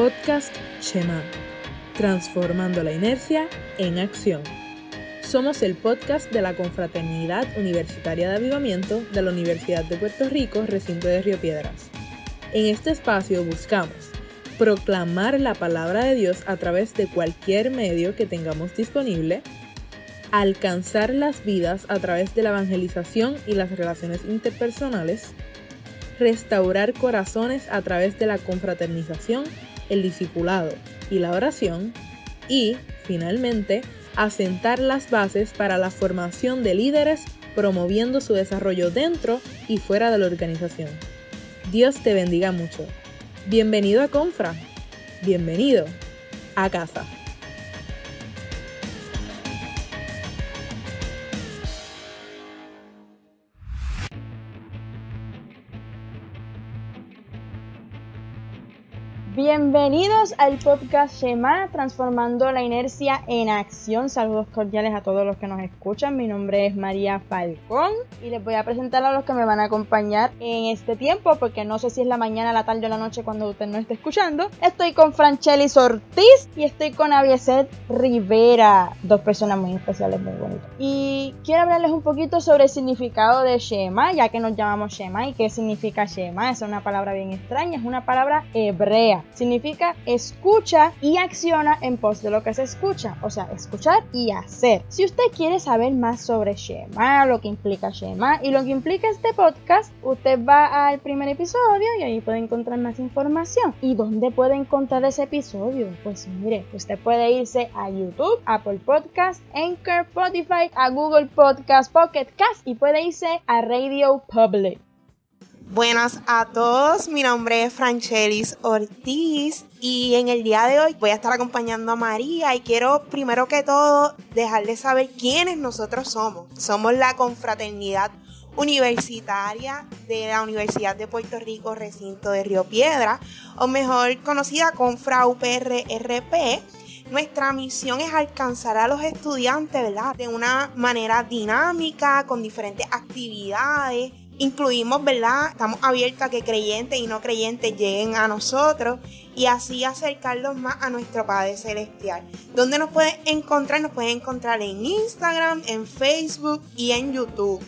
podcast Shema, transformando la inercia en acción. Somos el podcast de la Confraternidad Universitaria de Avivamiento de la Universidad de Puerto Rico, recinto de Río Piedras. En este espacio buscamos proclamar la palabra de Dios a través de cualquier medio que tengamos disponible, alcanzar las vidas a través de la evangelización y las relaciones interpersonales, restaurar corazones a través de la confraternización, el discipulado y la oración, y, finalmente, asentar las bases para la formación de líderes promoviendo su desarrollo dentro y fuera de la organización. Dios te bendiga mucho. Bienvenido a Confra. Bienvenido a casa. Bienvenidos al podcast Shema, transformando la inercia en acción. Saludos cordiales a todos los que nos escuchan. Mi nombre es María Falcón y les voy a presentar a los que me van a acompañar en este tiempo, porque no sé si es la mañana, la tarde o la noche cuando usted no esté escuchando. Estoy con Franchelis Ortiz y estoy con Avieset Rivera, dos personas muy especiales, muy bonitas. Y quiero hablarles un poquito sobre el significado de Shema, ya que nos llamamos Shema y qué significa Shema. Es una palabra bien extraña, es una palabra hebrea significa escucha y acciona en pos de lo que se escucha, o sea, escuchar y hacer. Si usted quiere saber más sobre Shema, lo que implica Shema y lo que implica este podcast, usted va al primer episodio y ahí puede encontrar más información. ¿Y dónde puede encontrar ese episodio? Pues mire, usted puede irse a YouTube, Apple Podcast, Anchor, Spotify, a Google Podcast, Pocket Cast y puede irse a Radio Public. Buenas a todos, mi nombre es Franchelis Ortiz y en el día de hoy voy a estar acompañando a María y quiero primero que todo dejarles saber quiénes nosotros somos. Somos la confraternidad universitaria de la Universidad de Puerto Rico, recinto de Río Piedra, o mejor conocida como FRAUPRRP. Nuestra misión es alcanzar a los estudiantes, ¿verdad? De una manera dinámica, con diferentes actividades incluimos, ¿verdad? Estamos abiertos a que creyentes y no creyentes lleguen a nosotros y así acercarlos más a nuestro Padre Celestial. ¿Dónde nos pueden encontrar? Nos pueden encontrar en Instagram, en Facebook y en YouTube.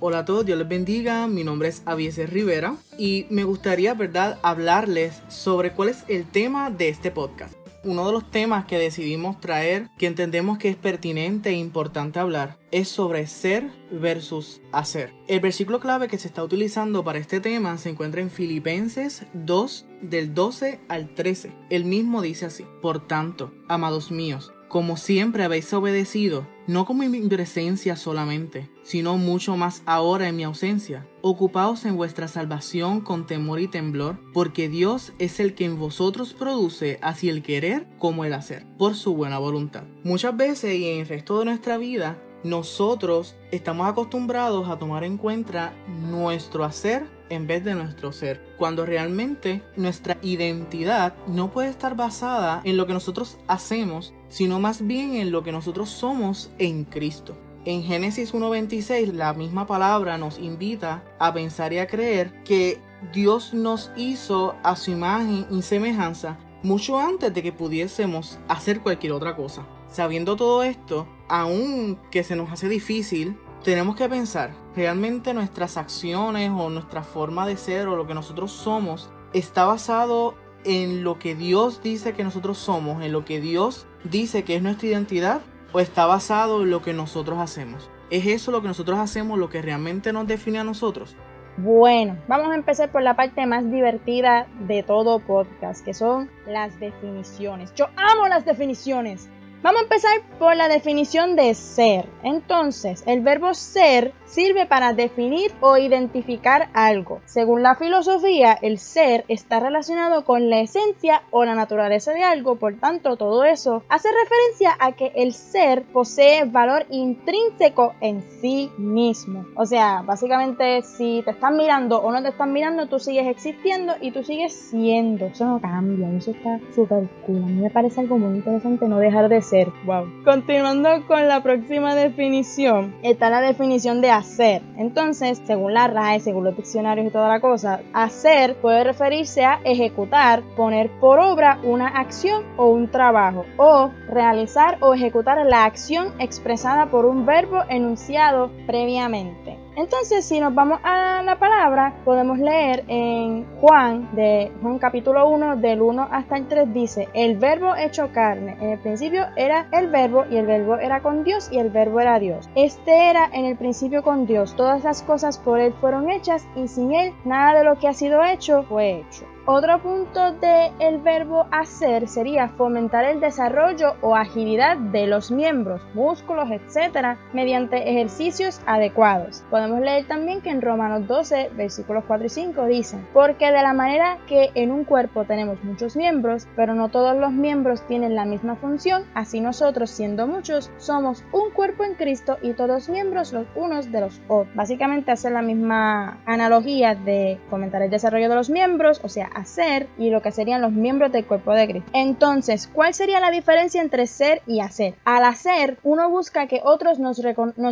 Hola a todos, Dios les bendiga. Mi nombre es Avieses Rivera y me gustaría, ¿verdad?, hablarles sobre cuál es el tema de este podcast uno de los temas que decidimos traer, que entendemos que es pertinente e importante hablar, es sobre ser versus hacer. El versículo clave que se está utilizando para este tema se encuentra en Filipenses 2 del 12 al 13. El mismo dice así, por tanto, amados míos, como siempre habéis obedecido, no como en mi presencia solamente, sino mucho más ahora en mi ausencia. Ocupaos en vuestra salvación con temor y temblor, porque Dios es el que en vosotros produce así el querer como el hacer, por su buena voluntad. Muchas veces y en el resto de nuestra vida, nosotros estamos acostumbrados a tomar en cuenta nuestro hacer en vez de nuestro ser, cuando realmente nuestra identidad no puede estar basada en lo que nosotros hacemos, sino más bien en lo que nosotros somos en Cristo. En Génesis 1.26 la misma palabra nos invita a pensar y a creer que Dios nos hizo a su imagen y semejanza mucho antes de que pudiésemos hacer cualquier otra cosa. Sabiendo todo esto, aun que se nos hace difícil, tenemos que pensar, ¿realmente nuestras acciones o nuestra forma de ser o lo que nosotros somos está basado en lo que Dios dice que nosotros somos, en lo que Dios dice que es nuestra identidad o está basado en lo que nosotros hacemos? ¿Es eso lo que nosotros hacemos lo que realmente nos define a nosotros? Bueno, vamos a empezar por la parte más divertida de todo podcast, que son las definiciones. Yo amo las definiciones. Vamos a empezar por la definición de ser. Entonces, el verbo ser sirve para definir o identificar algo. Según la filosofía, el ser está relacionado con la esencia o la naturaleza de algo, por tanto, todo eso hace referencia a que el ser posee valor intrínseco en sí mismo. O sea, básicamente, si te están mirando o no te están mirando, tú sigues existiendo y tú sigues siendo. Eso no cambia, eso está súper cool. A mí me parece algo muy interesante no dejar de ser. Wow. Continuando con la próxima definición, está la definición de hacer. Entonces, según la RAE, según los diccionarios y toda la cosa, hacer puede referirse a ejecutar, poner por obra una acción o un trabajo, o realizar o ejecutar la acción expresada por un verbo enunciado previamente. Entonces, si nos vamos a la palabra, podemos leer en Juan, de Juan capítulo 1, del 1 hasta el 3, dice, el verbo hecho carne. En el principio era el verbo y el verbo era con Dios y el verbo era Dios. Este era en el principio con Dios. Todas las cosas por él fueron hechas y sin él nada de lo que ha sido hecho fue hecho. Otro punto del verbo hacer sería fomentar el desarrollo o agilidad de los miembros, músculos, etc., mediante ejercicios adecuados. Podemos leer también que en Romanos 12, versículos 4 y 5 dicen, porque de la manera que en un cuerpo tenemos muchos miembros, pero no todos los miembros tienen la misma función, así nosotros, siendo muchos, somos un cuerpo en Cristo y todos miembros los unos de los otros. Básicamente hace la misma analogía de fomentar el desarrollo de los miembros, o sea, hacer y lo que serían los miembros del cuerpo de Cristo. Entonces, ¿cuál sería la diferencia entre ser y hacer? Al hacer, uno busca que otros nos,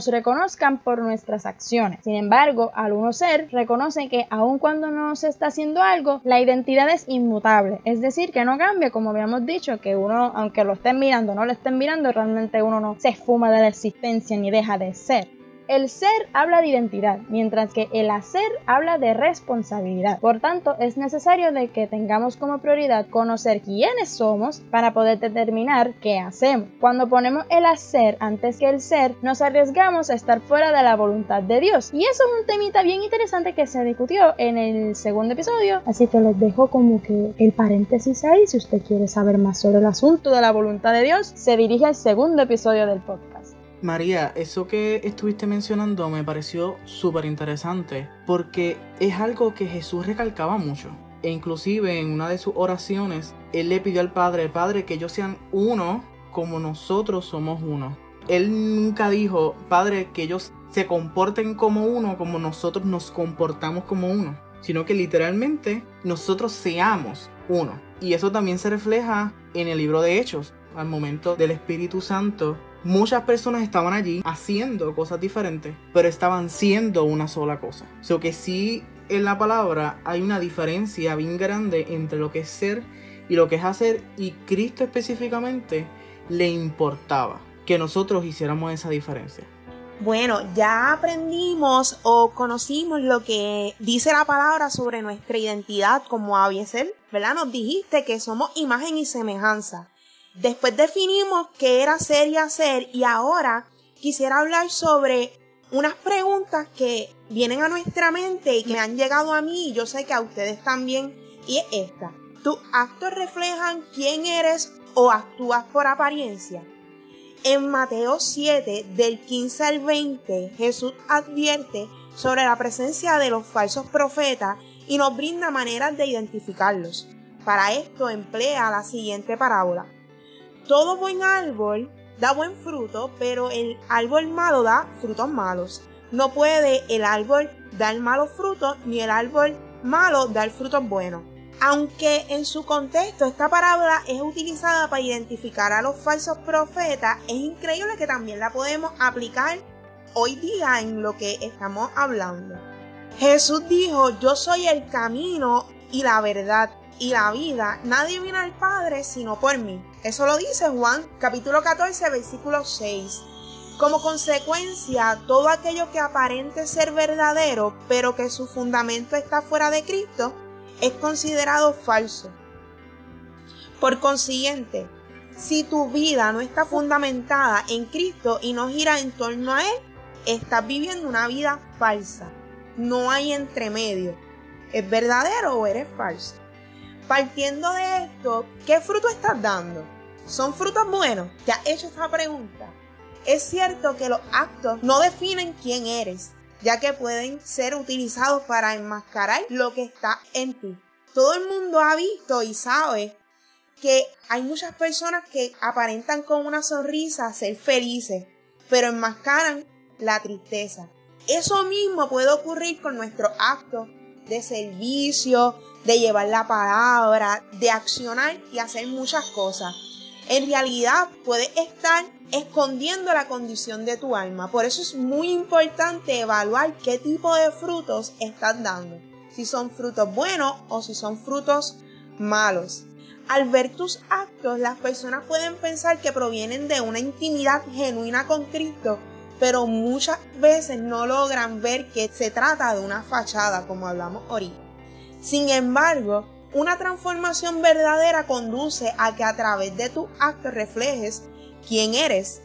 reconozcan por nuestras acciones. Sin embargo, al uno ser, reconoce que aun cuando no se está haciendo algo, la identidad es inmutable. Es decir, que no cambia, como habíamos dicho, que uno, aunque lo estén mirando no lo estén mirando, realmente uno no se esfuma de la existencia ni deja de ser. El ser habla de identidad, mientras que el hacer habla de responsabilidad. Por tanto, es necesario de que tengamos como prioridad conocer quiénes somos para poder determinar qué hacemos. Cuando ponemos el hacer antes que el ser, nos arriesgamos a estar fuera de la voluntad de Dios. Y eso es un temita bien interesante que se discutió en el segundo episodio. Así que les dejo como que el paréntesis ahí. Si usted quiere saber más sobre el asunto de la voluntad de Dios, se dirige al segundo episodio del podcast. María, eso que estuviste mencionando me pareció súper interesante porque es algo que Jesús recalcaba mucho. E inclusive en una de sus oraciones, Él le pidió al Padre, Padre, que ellos sean uno como nosotros somos uno. Él nunca dijo, Padre, que ellos se comporten como uno como nosotros nos comportamos como uno, sino que literalmente nosotros seamos uno. Y eso también se refleja en el libro de Hechos, al momento del Espíritu Santo muchas personas estaban allí haciendo cosas diferentes, pero estaban siendo una sola cosa. O sea que sí, en la palabra hay una diferencia bien grande entre lo que es ser y lo que es hacer, y Cristo específicamente le importaba que nosotros hiciéramos esa diferencia. Bueno, ya aprendimos o conocimos lo que dice la palabra sobre nuestra identidad como ser, ¿verdad? Nos dijiste que somos imagen y semejanza. Después definimos qué era ser y hacer y ahora quisiera hablar sobre unas preguntas que vienen a nuestra mente y que me han llegado a mí y yo sé que a ustedes también y es esta. ¿Tus actos reflejan quién eres o actúas por apariencia? En Mateo 7, del 15 al 20, Jesús advierte sobre la presencia de los falsos profetas y nos brinda maneras de identificarlos. Para esto emplea la siguiente parábola todo buen árbol da buen fruto, pero el árbol malo da frutos malos. No puede el árbol dar malos frutos, ni el árbol malo dar frutos buenos. Aunque en su contexto esta parábola es utilizada para identificar a los falsos profetas, es increíble que también la podemos aplicar hoy día en lo que estamos hablando. Jesús dijo, yo soy el camino y la verdad y la vida. Nadie viene al Padre sino por mí. Eso lo dice Juan capítulo 14 versículo 6. Como consecuencia, todo aquello que aparente ser verdadero, pero que su fundamento está fuera de Cristo, es considerado falso. Por consiguiente, si tu vida no está fundamentada en Cristo y no gira en torno a Él, estás viviendo una vida falsa. No hay entremedio. ¿Es verdadero o eres falso? Partiendo de esto, ¿qué fruto estás dando? ¿Son frutos buenos? ¿Te has hecho esta pregunta? Es cierto que los actos no definen quién eres, ya que pueden ser utilizados para enmascarar lo que está en ti. Todo el mundo ha visto y sabe que hay muchas personas que aparentan con una sonrisa ser felices, pero enmascaran la tristeza. Eso mismo puede ocurrir con nuestros actos de servicio, de llevar la palabra, de accionar y hacer muchas cosas. en realidad puede estar escondiendo la condición de tu alma. Por eso es muy importante evaluar qué tipo de frutos estás dando. Si son frutos buenos o si son frutos malos. Al ver tus actos, las personas pueden pensar que provienen de una intimidad genuina con Cristo, pero muchas veces no logran ver que se trata de una fachada, como hablamos ahorita. Sin embargo, una transformación verdadera conduce a que a través de tus actos reflejes quién eres,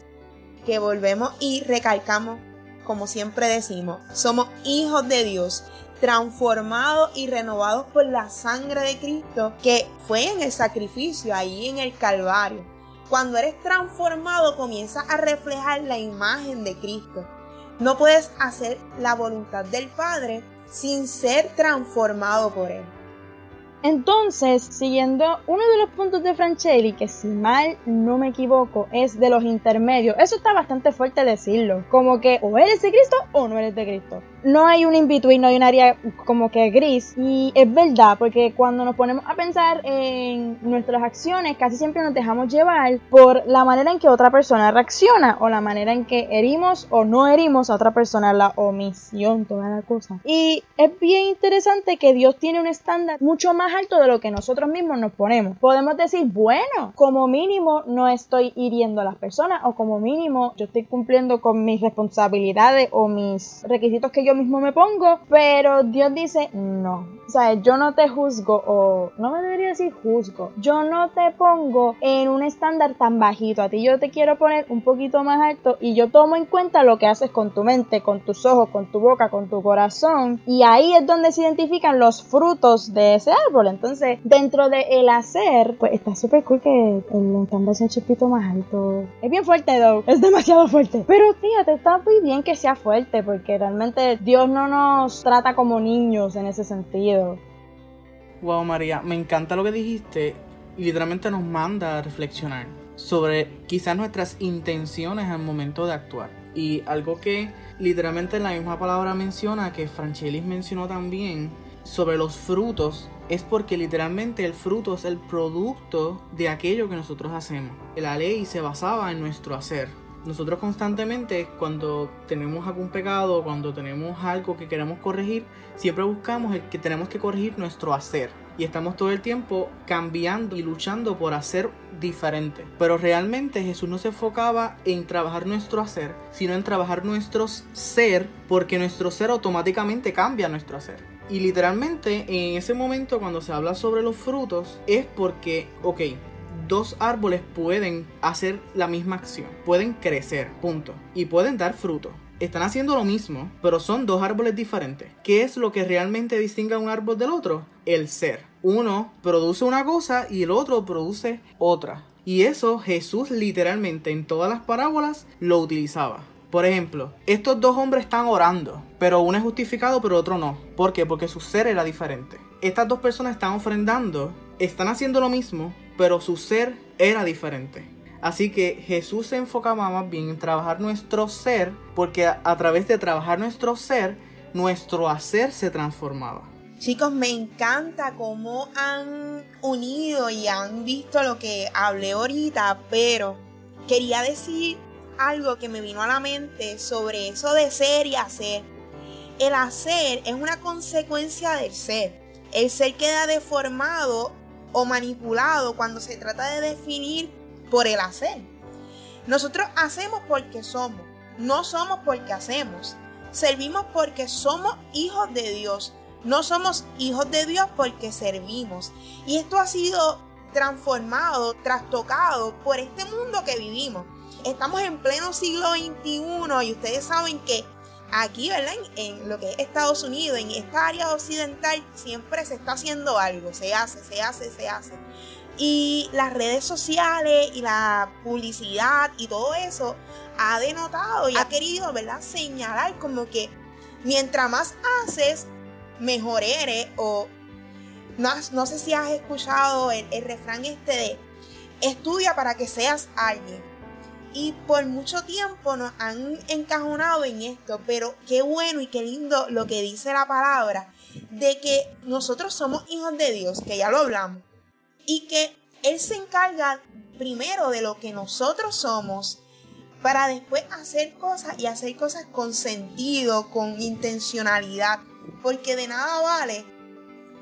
que volvemos y recalcamos, como siempre decimos, somos hijos de Dios, transformados y renovados por la sangre de Cristo que fue en el sacrificio ahí en el Calvario. Cuando eres transformado comienzas a reflejar la imagen de Cristo. No puedes hacer la voluntad del Padre sin ser transformado por Él. Entonces, siguiendo uno de los puntos de Franchelli, que si mal no me equivoco, es de los intermedios. Eso está bastante fuerte decirlo. Como que o eres de Cristo o no eres de Cristo no hay un in-between, no hay un área como que gris. Y es verdad, porque cuando nos ponemos a pensar en nuestras acciones, casi siempre nos dejamos llevar por la manera en que otra persona reacciona o la manera en que herimos o no herimos a otra persona, la omisión, toda la cosa. Y es bien interesante que Dios tiene un estándar mucho más alto de lo que nosotros mismos nos ponemos. Podemos decir, bueno, como mínimo no estoy hiriendo a las personas o como mínimo yo estoy cumpliendo con mis responsabilidades o mis requisitos que yo mismo me pongo, pero Dios dice, no. O sea, yo no te juzgo o no me debería decir juzgo. Yo no te pongo en un estándar tan bajito. A ti yo te quiero poner un poquito más alto y yo tomo en cuenta lo que haces con tu mente, con tus ojos, con tu boca, con tu corazón. Y ahí es donde se identifican los frutos de ese árbol. Entonces, dentro de hacer, pues está súper cool que el estándar sea un chipito más alto. Es bien fuerte, though. Es demasiado fuerte. Pero fíjate, está muy bien que sea fuerte porque realmente Dios no nos trata como niños en ese sentido. Wow, María, me encanta lo que dijiste literalmente nos manda a reflexionar sobre quizás nuestras intenciones al momento de actuar. Y algo que literalmente la misma palabra menciona, que Franchelis mencionó también, sobre los frutos, es porque literalmente el fruto es el producto de aquello que nosotros hacemos. La ley se basaba en nuestro hacer nosotros constantemente cuando tenemos algún pecado, cuando tenemos algo que queremos corregir, siempre buscamos el que tenemos que corregir nuestro hacer. Y estamos todo el tiempo cambiando y luchando por hacer diferente. Pero realmente Jesús no se enfocaba en trabajar nuestro hacer, sino en trabajar nuestro ser, porque nuestro ser automáticamente cambia nuestro hacer. Y literalmente en ese momento cuando se habla sobre los frutos es porque, ok, dos árboles pueden hacer la misma acción, pueden crecer, punto, y pueden dar fruto. Están haciendo lo mismo, pero son dos árboles diferentes. ¿Qué es lo que realmente distingue a un árbol del otro? El ser. Uno produce una cosa y el otro produce otra. Y eso Jesús literalmente en todas las parábolas lo utilizaba. Por ejemplo, estos dos hombres están orando, pero uno es justificado pero otro no. ¿Por qué? Porque su ser era diferente. Estas dos personas están ofrendando, están haciendo lo mismo, pero su ser era diferente. Así que Jesús se enfocaba más bien en trabajar nuestro ser, porque a, través de trabajar nuestro ser, nuestro hacer se transformaba. Chicos, me encanta cómo han unido y han visto lo que hablé ahorita, pero quería decir algo que me vino a la mente sobre eso de ser y hacer. El hacer es una consecuencia del ser. El ser queda deformado o manipulado cuando se trata de definir por el hacer. Nosotros hacemos porque somos, no somos porque hacemos. Servimos porque somos hijos de Dios, no somos hijos de Dios porque servimos. Y esto ha sido transformado, trastocado por este mundo que vivimos. Estamos en pleno siglo XXI y ustedes saben que aquí, ¿verdad? En, lo que es Estados Unidos, en esta área occidental, siempre se está haciendo algo, se hace, se hace, se hace. Y las redes sociales y la publicidad y todo eso ha denotado y ha querido, ¿verdad? Señalar como que mientras más haces, mejor eres. O no, sé si has escuchado el refrán este de estudia para que seas alguien y por mucho tiempo nos han encajonado en esto, pero qué bueno y qué lindo lo que dice la palabra de que nosotros somos hijos de Dios, que ya lo hablamos, y que Él se encarga primero de lo que nosotros somos para después hacer cosas y hacer cosas con sentido, con intencionalidad, porque de nada vale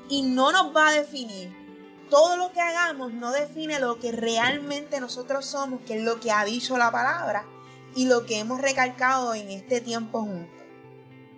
y no nos va a definir. Todo lo que hagamos no define lo que realmente nosotros somos, que es lo que ha dicho la palabra y lo que hemos recalcado en este tiempo juntos.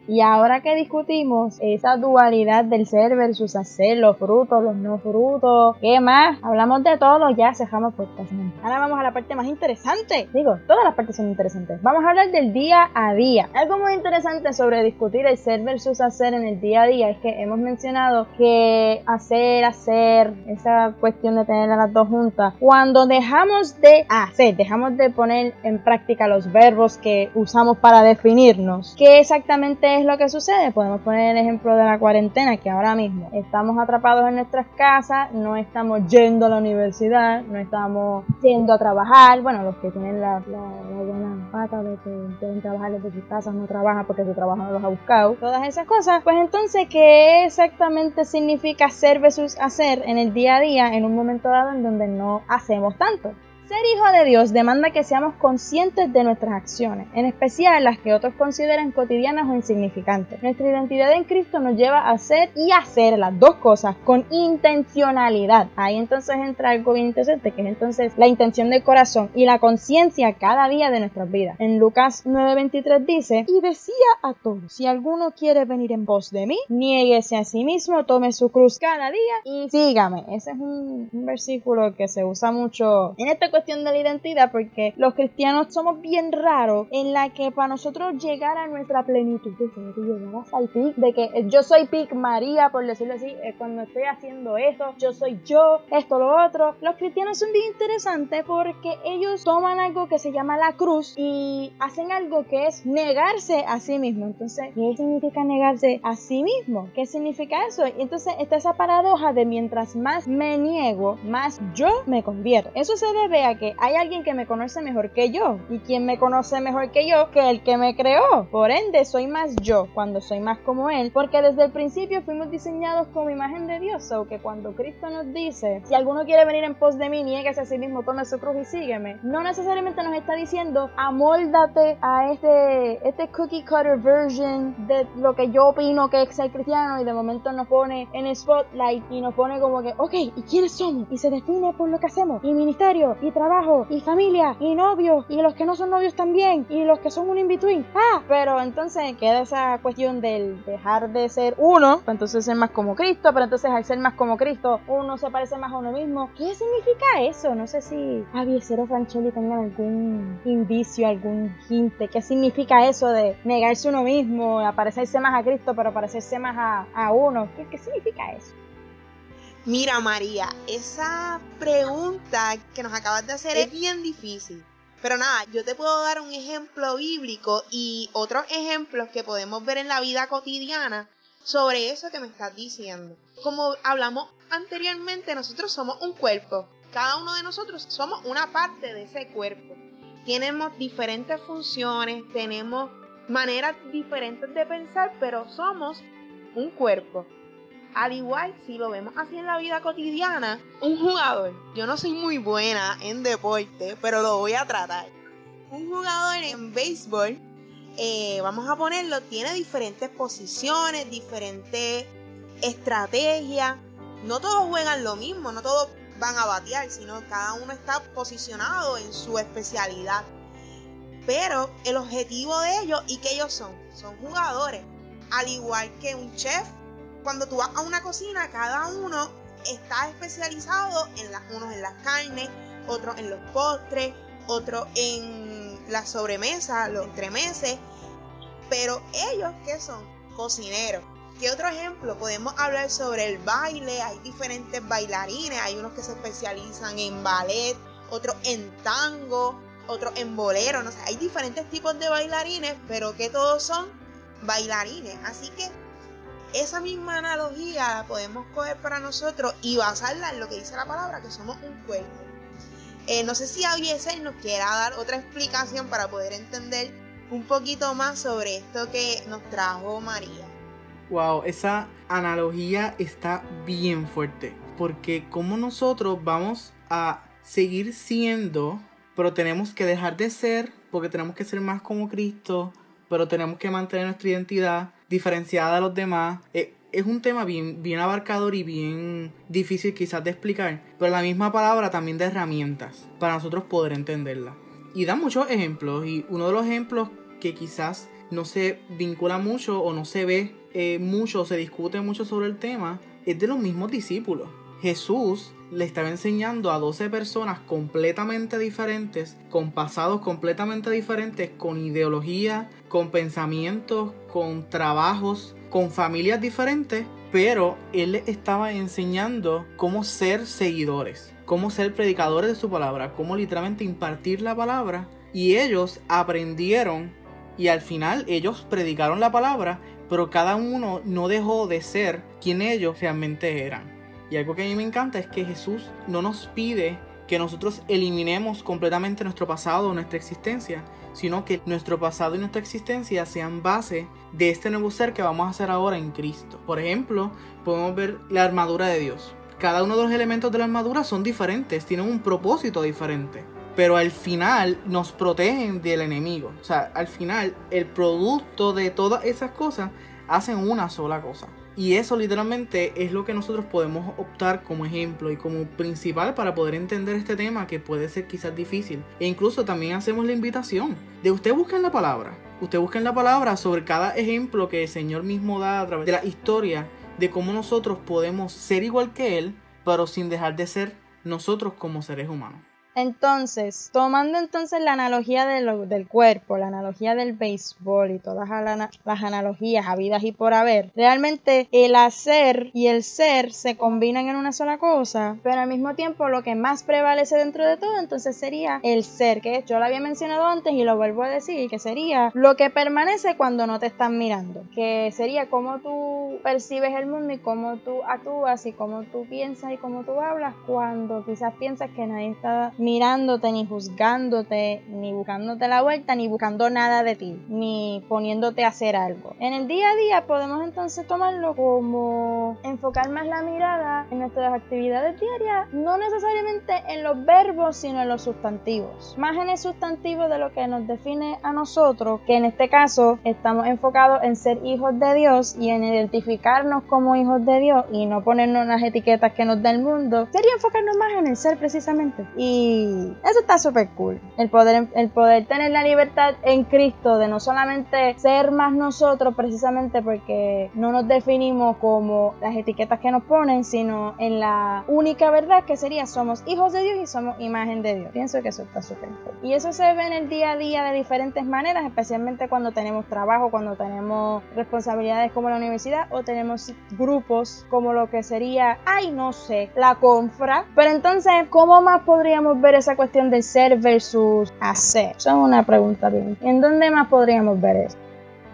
Y ahora que discutimos esa dualidad del ser versus hacer, los frutos, los no frutos, ¿qué más? Hablamos de todo, ya cerramos podcast. Ahora vamos a la parte más interesante. Digo, todas las partes son interesantes. Vamos a hablar del día a día. Algo muy interesante sobre discutir el ser versus hacer en el día a día es que hemos mencionado que hacer, hacer, esa cuestión de tener a las dos juntas, cuando dejamos de hacer, dejamos de poner en práctica los verbos que usamos para definirnos, ¿qué exactamente es lo que sucede? Podemos poner el ejemplo de la cuarentena, que ahora mismo estamos atrapados en nuestras casas, no estamos yendo a la universidad, no estamos yendo a trabajar. Bueno, los que tienen la, buena pata de que deben trabajar desde sus casas no trabajan porque su trabajo no los ha buscado. Todas esas cosas. Pues entonces, ¿qué exactamente significa ser versus hacer en el día a día en un momento dado en donde no hacemos tanto? Ser hijo de Dios demanda que seamos conscientes de nuestras acciones, en especial las que otros consideran cotidianas o insignificantes. Nuestra identidad en Cristo nos lleva a ser y hacer las dos cosas con intencionalidad. Ahí entonces entra algo bien interesante, que es entonces la intención del corazón y la conciencia cada día de nuestras vidas. En Lucas 9:23 dice, y decía a todos, si alguno quiere venir en pos de mí, niéguese a sí mismo, tome su cruz cada día y sígame. Ese es un, un versículo que se usa mucho en este cuestión de la identidad porque los cristianos somos bien raros en la que para nosotros llegar a nuestra plenitud, llegar al pic, de que yo soy pic María, por decirlo así, eh, cuando estoy haciendo esto, yo soy yo, esto, lo otro. Los cristianos son bien interesantes porque ellos toman algo que se llama la cruz y hacen algo que es negarse a sí mismo. Entonces, ¿qué significa negarse a sí mismo? ¿Qué significa eso? Y entonces está esa paradoja de mientras más me niego, más yo me convierto. Eso se debe que hay alguien que me conoce mejor que yo. Y quien me conoce mejor que yo que el que me creó. Por ende, soy más yo cuando soy más como él, porque desde el principio fuimos diseñados como imagen de Dios, o que cuando Cristo nos dice, si alguno quiere venir en pos de mí, nieguese a sí mismo, tome su cruz y sígueme, no necesariamente nos está diciendo, amóldate a este, este cookie cutter version de lo que yo opino que es ser cristiano. Y de momento nos pone en spotlight y nos pone como que, ok, ¿y quiénes somos? Y se define por lo que hacemos, y ministerio, y trabajo, y familia, y novios, y los que no son novios también, y los que son un in-between. Ah, pero entonces queda esa cuestión del dejar de ser uno, entonces ser más como Cristo, pero entonces al ser más como Cristo, uno se parece más a uno mismo. ¿Qué significa eso? No sé si Aviesero o Francheli tengan algún indicio, algún hinte. ¿Qué significa eso de negarse uno mismo, parecerse más a Cristo, pero parecerse más a, a uno? ¿Qué, ¿Qué significa eso? Mira María, esa pregunta que nos acabas de hacer es bien difícil. Pero nada, yo te puedo dar un ejemplo bíblico y otros ejemplos que podemos ver en la vida cotidiana sobre eso que me estás diciendo. Como hablamos anteriormente, nosotros somos un cuerpo. Cada uno de nosotros somos una parte de ese cuerpo. Tenemos diferentes funciones, tenemos maneras diferentes de pensar, pero somos un cuerpo. Al igual, si lo vemos así en la vida cotidiana, un jugador, yo no soy muy buena en deporte, pero lo voy a tratar. Un jugador en béisbol, eh, vamos a ponerlo, tiene diferentes posiciones, diferentes estrategias. No todos juegan lo mismo, no todos van a batear, sino cada uno está posicionado en su especialidad. Pero el objetivo de ellos y que ellos son, son jugadores. Al igual que un chef cuando tú vas a una cocina, cada uno está especializado en las, unos en las carnes, otros en los postres, otros en la sobremesa, los entremeses. Pero ellos, ¿qué son? Cocineros. ¿Qué otro ejemplo? Podemos hablar sobre el baile. Hay diferentes bailarines. Hay unos que se especializan en ballet, otros en tango, otros en bolero. No sé, hay diferentes tipos de bailarines, pero que todos son bailarines. Así que esa misma analogía la podemos coger para nosotros y basarla en lo que dice la palabra, que somos un cuerpo. Eh, no sé si Avieser nos quiera dar otra explicación para poder entender un poquito más sobre esto que nos trajo María. Wow, esa analogía está bien fuerte, porque como nosotros vamos a seguir siendo, pero tenemos que dejar de ser porque tenemos que ser más como Cristo, pero tenemos que mantener nuestra identidad diferenciada de los demás. Eh, es un tema bien, abarcador y bien difícil quizás de explicar, pero la misma palabra también de herramientas para nosotros poder entenderla. Y da muchos ejemplos y uno de los ejemplos que quizás no se vincula mucho o no se ve eh, mucho o se discute mucho sobre el tema es de los mismos discípulos. Jesús le estaba enseñando a 12 personas completamente diferentes, con pasados completamente diferentes, con ideología, con pensamientos, con trabajos, con familias diferentes, pero él les estaba enseñando cómo ser seguidores, cómo ser predicadores de su palabra, cómo literalmente impartir la palabra, y ellos aprendieron y al final ellos predicaron la palabra, pero cada uno no dejó de ser quien ellos realmente eran. Y algo que a mí me encanta es que Jesús no nos pide que nosotros eliminemos completamente nuestro pasado o nuestra existencia, sino que nuestro pasado y nuestra existencia sean base de este nuevo ser que vamos a hacer ahora en Cristo. Por ejemplo, podemos ver la armadura de Dios. Cada uno de los elementos de la armadura son diferentes, tienen un propósito diferente pero al final nos protegen del enemigo. O sea, al final el producto de todas esas cosas hacen una sola cosa. Y eso literalmente es lo que nosotros podemos optar como ejemplo y como principal para poder entender este tema que puede ser quizás difícil. E incluso también hacemos la invitación de usted busquen la palabra. Usted busquen la palabra sobre cada ejemplo que el Señor mismo da a través de la historia de cómo nosotros podemos ser igual que Él, pero sin dejar de ser nosotros como seres humanos. Entonces, tomando entonces la analogía del cuerpo, la analogía del béisbol y todas las analogías habidas y por haber, realmente el hacer y el ser se combinan en una sola cosa, pero al mismo tiempo lo que más prevalece dentro de todo entonces sería el ser, que yo lo había mencionado antes y lo vuelvo a decir, que sería lo que permanece cuando no te están mirando, que sería cómo tú percibes el mundo y cómo tú actúas y cómo tú piensas y cómo tú hablas cuando quizás piensas que nadie está mirándote, ni juzgándote, ni buscándote la vuelta, ni buscando nada de ti, ni poniéndote a hacer algo. En el día a día podemos entonces tomarlo como enfocar más la mirada en nuestras actividades diarias, no necesariamente en los verbos, sino en los sustantivos. Más en el sustantivo de lo que nos define a nosotros, que en este caso estamos enfocados en ser hijos de Dios y en identificarnos como hijos de Dios y no ponernos las etiquetas que nos da el mundo, sería enfocarnos más en el ser precisamente. Y eso está súper cool. El poder, el poder tener la libertad en Cristo de no solamente ser más nosotros precisamente porque no nos definimos como las etiquetas que nos ponen, sino en la única verdad que sería somos hijos de Dios y somos imagen de Dios. Pienso que eso está súper cool. Y eso se ve en el día a día de diferentes maneras, especialmente cuando tenemos trabajo, cuando tenemos responsabilidades como la universidad o tenemos grupos como lo que sería, ay, no sé, la confra. Pero entonces, ¿cómo más podríamos ver esa cuestión del ser versus hacer? Esa es una pregunta bien. ¿En dónde más podríamos ver eso?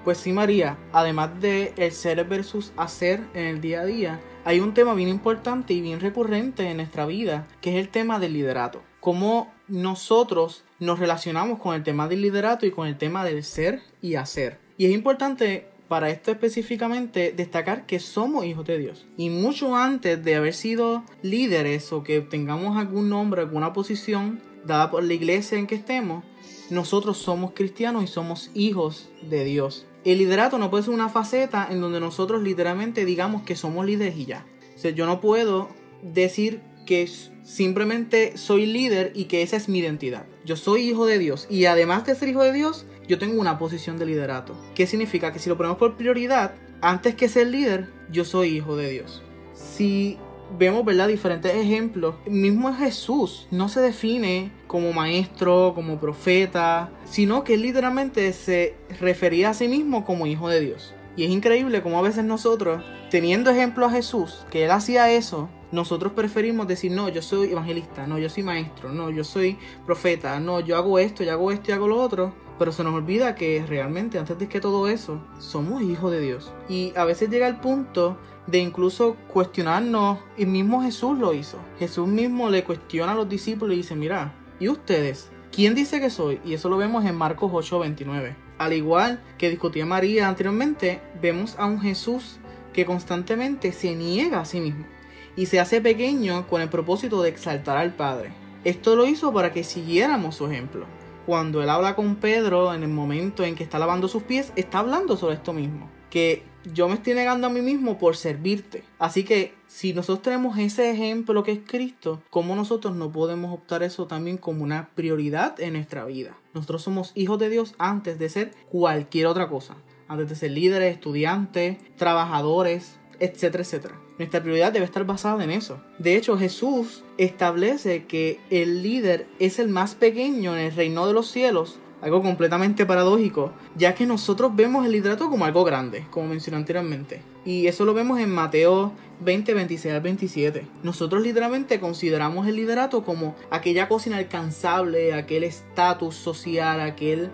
Pues sí, María, además de el ser versus hacer en el día a día, hay un tema bien importante y bien recurrente en nuestra vida, que es el tema del liderato. Cómo nosotros nos relacionamos con el tema del liderato y con el tema del ser y hacer. Y es importante para esto específicamente destacar que somos hijos de Dios. Y mucho antes de haber sido líderes o que tengamos algún nombre, alguna posición dada por la iglesia en que estemos, nosotros somos cristianos y somos hijos de Dios. El liderato no puede ser una faceta en donde nosotros literalmente digamos que somos líderes y ya. O sea, yo no puedo decir que simplemente soy líder y que esa es mi identidad. Yo soy hijo de Dios y además de ser hijo de Dios, yo tengo una posición de liderato. ¿Qué significa? Que si lo ponemos por prioridad, antes que ser líder, yo soy hijo de Dios. Si vemos, ¿verdad? Diferentes ejemplos. Mismo Jesús no se define como maestro, como profeta, sino que literalmente se refería a sí mismo como hijo de Dios. Y es increíble como a veces nosotros, teniendo ejemplo a Jesús, que él hacía eso, nosotros preferimos decir, no, yo soy evangelista, no, yo soy maestro, no, yo soy profeta, no, yo hago esto, yo hago esto y hago lo otro. Pero se nos olvida que realmente antes de que todo eso, somos hijos de Dios. Y a veces llega el punto de incluso cuestionarnos, y mismo Jesús lo hizo. Jesús mismo le cuestiona a los discípulos y dice, mira, ¿y ustedes? ¿Quién dice que soy? Y eso lo vemos en Marcos 8:29. Al igual que discutía María anteriormente, vemos a un Jesús que constantemente se niega a sí mismo y se hace pequeño con el propósito de exaltar al Padre. Esto lo hizo para que siguiéramos su ejemplo. Cuando él habla con Pedro en el momento en que está lavando sus pies, está hablando sobre esto mismo. Que yo me estoy negando a mí mismo por servirte. Así que si nosotros tenemos ese ejemplo que es Cristo, ¿cómo nosotros no podemos optar eso también como una prioridad en nuestra vida? Nosotros somos hijos de Dios antes de ser cualquier otra cosa. Antes de ser líderes, estudiantes, trabajadores, etcétera, etcétera. Nuestra prioridad debe estar basada en eso. De hecho, Jesús establece que el líder es el más pequeño en el reino de los cielos algo completamente paradójico, ya que nosotros vemos el liderato como algo grande, como mencioné anteriormente. Y eso lo vemos en Mateo 20, 26 al 27. Nosotros literalmente consideramos el liderato como aquella cosa inalcanzable, aquel estatus social, aquel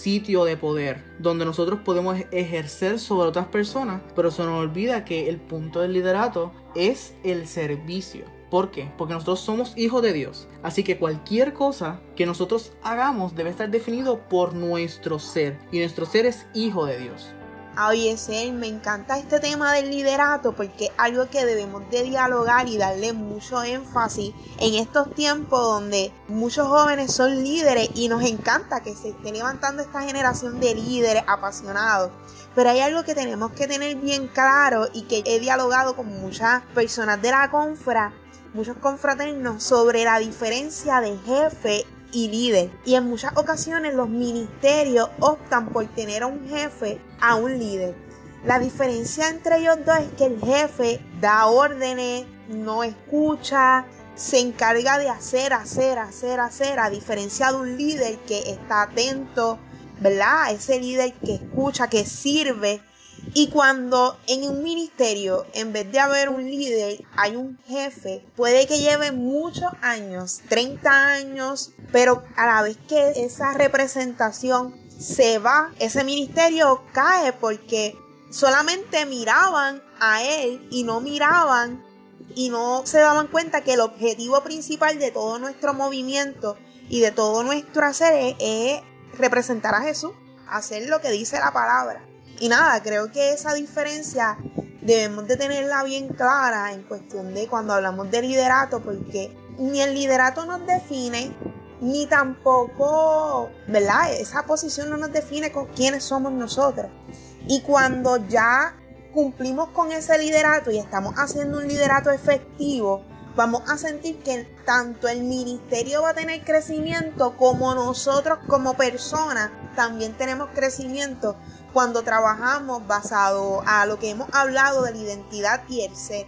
sitio de poder donde nosotros podemos ejercer sobre otras personas, pero se nos olvida que el punto del liderato es el servicio. ¿Por qué? Porque nosotros somos hijos de Dios. Así que cualquier cosa que nosotros hagamos debe estar definido por nuestro ser. Y nuestro ser es hijo de Dios. Oye, ser, me encanta este tema del liderato porque es algo que debemos de dialogar y darle mucho énfasis en estos tiempos donde muchos jóvenes son líderes y nos encanta que se esté levantando esta generación de líderes apasionados. Pero hay algo que tenemos que tener bien claro y que he dialogado con muchas personas de la confra muchos confraternos sobre la diferencia de jefe y líder. Y en muchas ocasiones los ministerios optan por tener a un jefe a un líder. La diferencia entre ellos dos es que el jefe da órdenes, no escucha, se encarga de hacer, hacer, hacer, hacer, a diferencia de un líder que está atento, ¿verdad? Ese líder que escucha, que sirve y cuando en un ministerio, en vez de haber un líder, hay un jefe, puede que lleve muchos años, 30 años, pero a la vez que esa representación se va, ese ministerio cae porque solamente miraban a él y no miraban y no se daban cuenta que el objetivo principal de todo nuestro movimiento y de todo nuestro hacer es, representar a Jesús, hacer lo que dice la palabra. Y nada, creo que esa diferencia debemos de tenerla bien clara en cuestión de cuando hablamos de liderato, porque ni el liderato nos define, ni tampoco, ¿verdad? Esa posición no nos define con quiénes somos nosotros. Y cuando ya cumplimos con ese liderato y estamos haciendo un liderato efectivo, vamos a sentir que tanto el ministerio va a tener crecimiento como nosotros como personas también tenemos crecimiento cuando trabajamos basado a lo que hemos hablado de la identidad y el ser.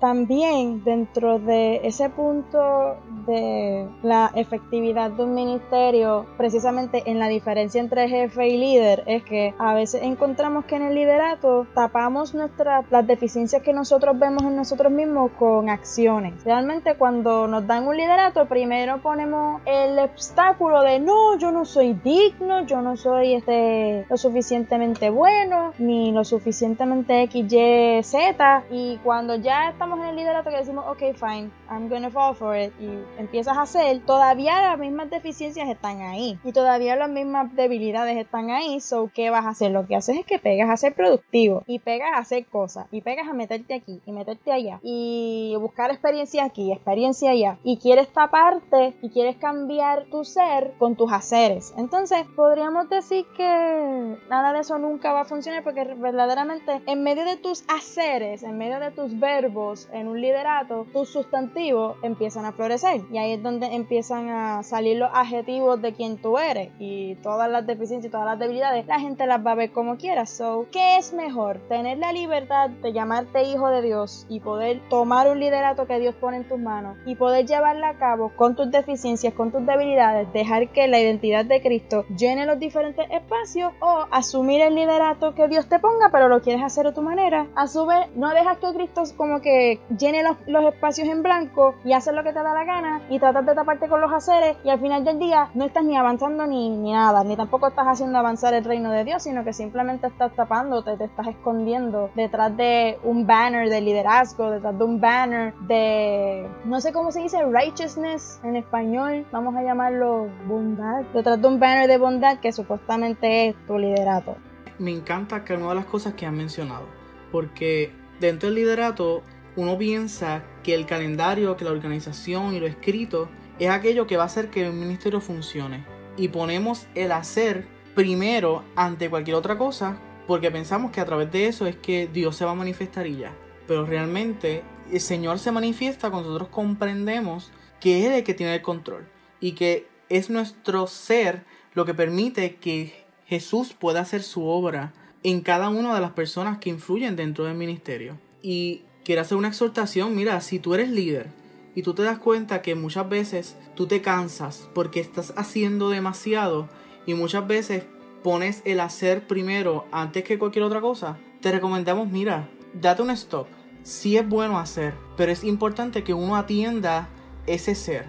También dentro de ese punto de la efectividad de un ministerio, precisamente en la diferencia entre jefe y líder, es que a veces encontramos que en el liderato tapamos nuestras las deficiencias que nosotros vemos en nosotros mismos con acciones. Realmente cuando nos dan un liderato, primero ponemos el obstáculo de no, yo no soy digno, yo no soy este lo suficientemente bueno, ni lo suficientemente X, Y, Z, y cuando ya estamos en el liderato que decimos, ok, fine, I'm gonna fall for it, y empiezas a hacer, todavía las mismas deficiencias están ahí, y todavía las mismas debilidades están ahí, so, ¿qué vas a hacer? Lo que haces es que pegas a ser productivo, y pegas a hacer cosas, y pegas a meterte aquí, y meterte allá, y buscar experiencia aquí, experiencia allá, y quieres taparte, y quieres cambiar tu ser con tus haceres. Entonces, podríamos decir que nada de eso nunca va a funcionar, porque verdaderamente, en medio de tus haceres, en medio de tus verbos, en un liderato, tus sustantivos empiezan a florecer. Y ahí es donde empiezan a salir los adjetivos de quien tú eres. Y todas las deficiencias y todas las debilidades, la gente las va a ver como quiera. So, ¿qué es mejor? Tener la libertad de llamarte hijo de Dios y poder tomar un liderato que Dios pone en tus manos y poder llevarla a cabo con tus deficiencias, con tus debilidades, dejar que la identidad de Cristo llene los diferentes espacios o asumir el liderato que Dios te ponga, pero lo quieres hacer a tu manera. A su vez, no dejas que Cristo como que llene los, espacios en blanco y haces lo que te da la gana y tratas de taparte con los haceres y al final del día no estás ni avanzando ni, ni nada, ni tampoco estás haciendo avanzar el reino de Dios, sino que simplemente estás tapándote, te estás escondiendo detrás de un banner de liderazgo, detrás de un banner de, no sé cómo se dice, righteousness en español, vamos a llamarlo bondad, detrás de un banner de bondad que supuestamente es tu liderato. Me encanta que una de las cosas que han mencionado, porque dentro del liderato uno piensa que el calendario, que la organización y lo escrito es aquello que va a hacer que el ministerio funcione. Y ponemos el hacer primero ante cualquier otra cosa porque pensamos que a través de eso es que Dios se va a manifestar y ya. Pero realmente el Señor se manifiesta cuando nosotros comprendemos que es el que tiene el control y que es nuestro ser lo que permite que Jesús pueda hacer su obra en cada una de las personas que influyen dentro del ministerio. Y quiero hacer una exhortación, mira, si tú eres líder y tú te das cuenta que muchas veces tú te cansas porque estás haciendo demasiado y muchas veces pones el hacer primero antes que cualquier otra cosa, te recomendamos, mira, date un stop. Sí es bueno hacer, pero es importante que uno atienda ese ser.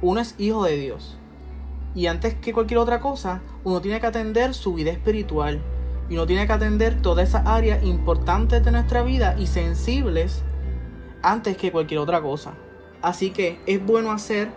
Uno es hijo de Dios. Y antes que cualquier otra cosa, uno tiene que atender su vida espiritual. Y uno tiene que atender todas esas áreas importantes de nuestra vida y sensibles antes que cualquier otra cosa. Así que es bueno hacer,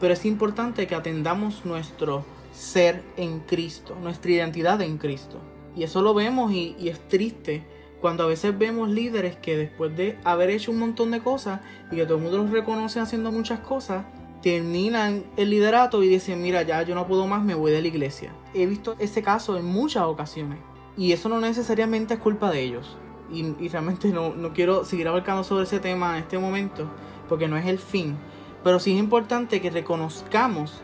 pero es importante que atendamos nuestro ser en Cristo, nuestra identidad en Cristo. Y eso lo vemos y, es triste cuando a veces vemos líderes que después de haber hecho un montón de cosas y que todo el mundo los reconoce haciendo muchas cosas, terminan el liderato y dicen, mira, ya yo no puedo más, me voy de la iglesia. He visto ese caso en muchas ocasiones. Y eso no necesariamente es culpa de ellos. Y, realmente no, no quiero seguir abarcando sobre ese tema en este momento, porque no es el fin. Pero sí es importante que reconozcamos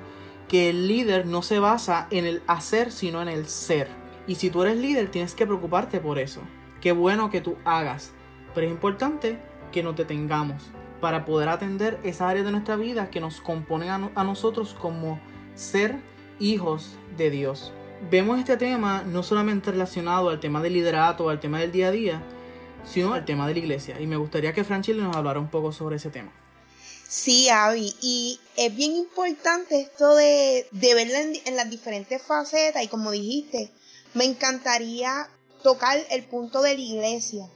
que el líder no se basa en el hacer, sino en el ser. Y si tú eres líder, tienes que preocuparte por eso. Qué bueno que tú hagas, pero es importante que no te tengamos para poder atender esa área de nuestra vida que nos compone a, nosotros como ser hijos de Dios. Vemos este tema no solamente relacionado al tema del liderato, al tema del día a día, sino al tema de la iglesia. Y me gustaría que Franchile nos hablara un poco sobre ese tema. Sí, Abby, y es bien importante esto de, de verla en, las diferentes facetas y como dijiste, me encantaría tocar el punto de la iglesia.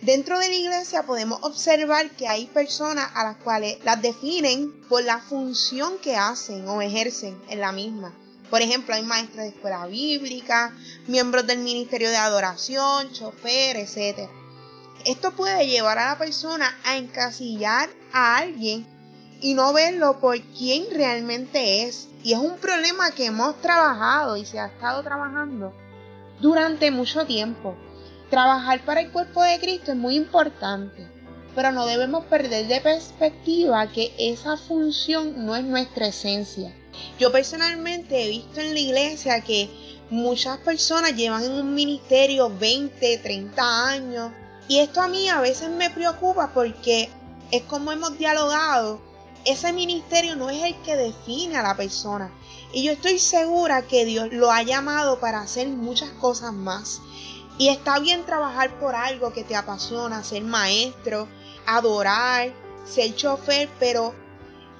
Dentro de la iglesia podemos observar que hay personas a las cuales las definen por la función que hacen o ejercen en la misma. Por ejemplo, hay maestros de escuela bíblica, miembros del ministerio de adoración, chofer, etc. Esto puede llevar a la persona a encasillar a alguien y no verlo por quien realmente es. Y es un problema que hemos trabajado y se ha estado trabajando durante mucho tiempo. Trabajar para el cuerpo de Cristo es muy importante, pero no debemos perder de perspectiva que esa función no es nuestra esencia. Yo personalmente he visto en la iglesia que muchas personas llevan en un ministerio 20, 30 años y esto a mí a veces me preocupa porque es como hemos dialogado ese ministerio no es el que define a la persona. Y yo estoy segura que Dios lo ha llamado para hacer muchas cosas más. Y está bien trabajar por algo que te apasiona, ser maestro, adorar, ser chofer, pero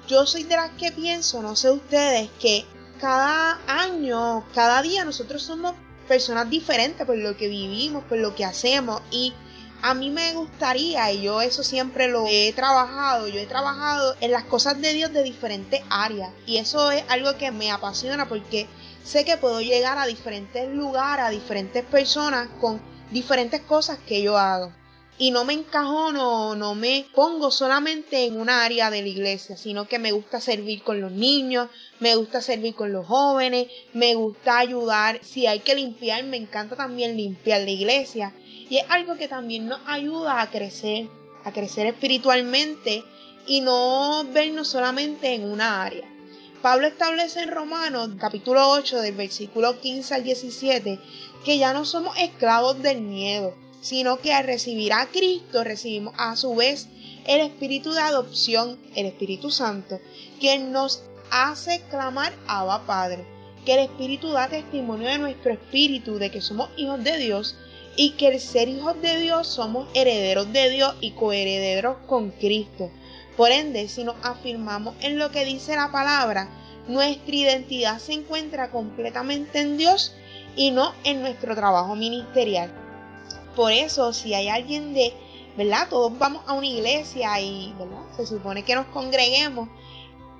yo soy de las que pienso, no sé ustedes, que cada año, cada día nosotros somos personas diferentes por lo que vivimos, por lo que hacemos y a mí me gustaría, y yo eso siempre lo he trabajado, yo he trabajado en las cosas de Dios de diferentes áreas. Y eso es algo que me apasiona porque sé que puedo llegar a diferentes lugares, a diferentes personas con diferentes cosas que yo hago. Y no me encajono, no me pongo solamente en una área de la iglesia, sino que me gusta servir con los niños, me gusta servir con los jóvenes, me gusta ayudar. Si hay que limpiar, me encanta también limpiar la iglesia. Y es algo que también nos ayuda a crecer, a crecer espiritualmente y no vernos solamente en una área. Pablo establece en Romanos capítulo 8 del versículo 15 al 17 que ya no somos esclavos del miedo, sino que al recibir a Cristo recibimos a su vez el espíritu de adopción, el Espíritu Santo, que nos hace clamar Abba Padre, que el Espíritu da testimonio de nuestro espíritu de que somos hijos de Dios y que el ser hijos de Dios somos herederos de Dios y coherederos con Cristo. Por ende, si nos afirmamos en lo que dice la palabra, nuestra identidad se encuentra completamente en Dios y no en nuestro trabajo ministerial. Por eso, si hay alguien de, ¿verdad? Todos vamos a una iglesia y, ¿verdad? Se supone que nos congreguemos.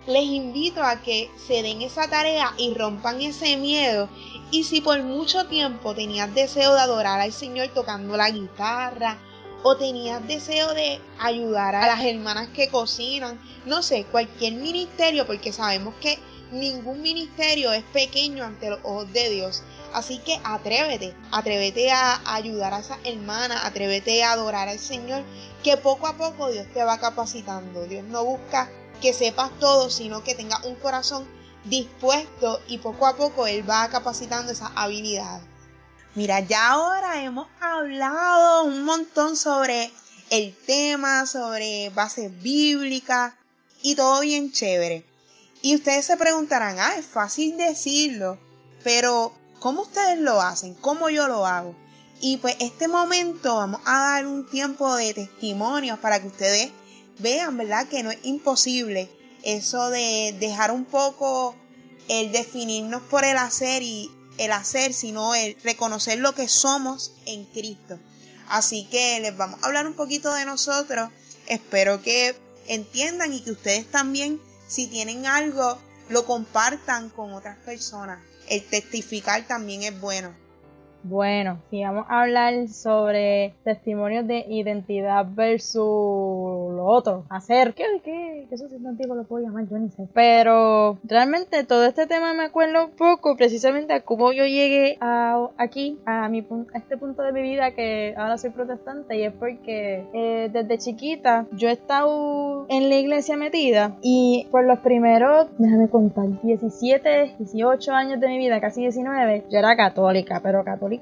Les invito a que se den esa tarea y rompan ese miedo y si por mucho tiempo tenías deseo de adorar al Señor tocando la guitarra o tenías deseo de ayudar a las hermanas que cocinan, no sé, cualquier ministerio, porque sabemos que ningún ministerio es pequeño ante los ojos de Dios. Así que atrévete, atrévete a ayudar a esa hermana, atrévete a adorar al Señor, que poco a poco Dios te va capacitando. Dios no busca que sepas todo, sino que tengas un corazón dispuesto y poco a poco Él va capacitando esas habilidades. Mira, ya ahora hemos hablado un montón sobre el tema, sobre bases bíblicas y todo bien chévere. Y ustedes se preguntarán, ah, es fácil decirlo, pero ¿cómo ustedes lo hacen? ¿Cómo yo lo hago? Y pues este momento vamos a dar un tiempo de testimonios para que ustedes vean, ¿verdad? Que no es imposible eso de dejar un poco el definirnos por el hacer y el hacer, sino el reconocer lo que somos en Cristo. Así que les vamos a hablar un poquito de nosotros. Espero que entiendan y que ustedes también si tienen algo, lo compartan con otras personas. El testificar también es bueno. Bueno, si vamos a hablar sobre testimonios de identidad versus lo otro, hacer, ¿qué, qué, qué sustantivo lo puedo llamar? Yo ni sé. Pero realmente todo este tema me acuerdo poco precisamente a cómo yo llegué a, aquí, a, mi, a este punto de mi vida que ahora soy protestante y es porque eh, desde chiquita yo he estado en la iglesia metida y por los primeros, déjame contar, 17, 18 años de mi vida, casi 19, yo era católica, pero católica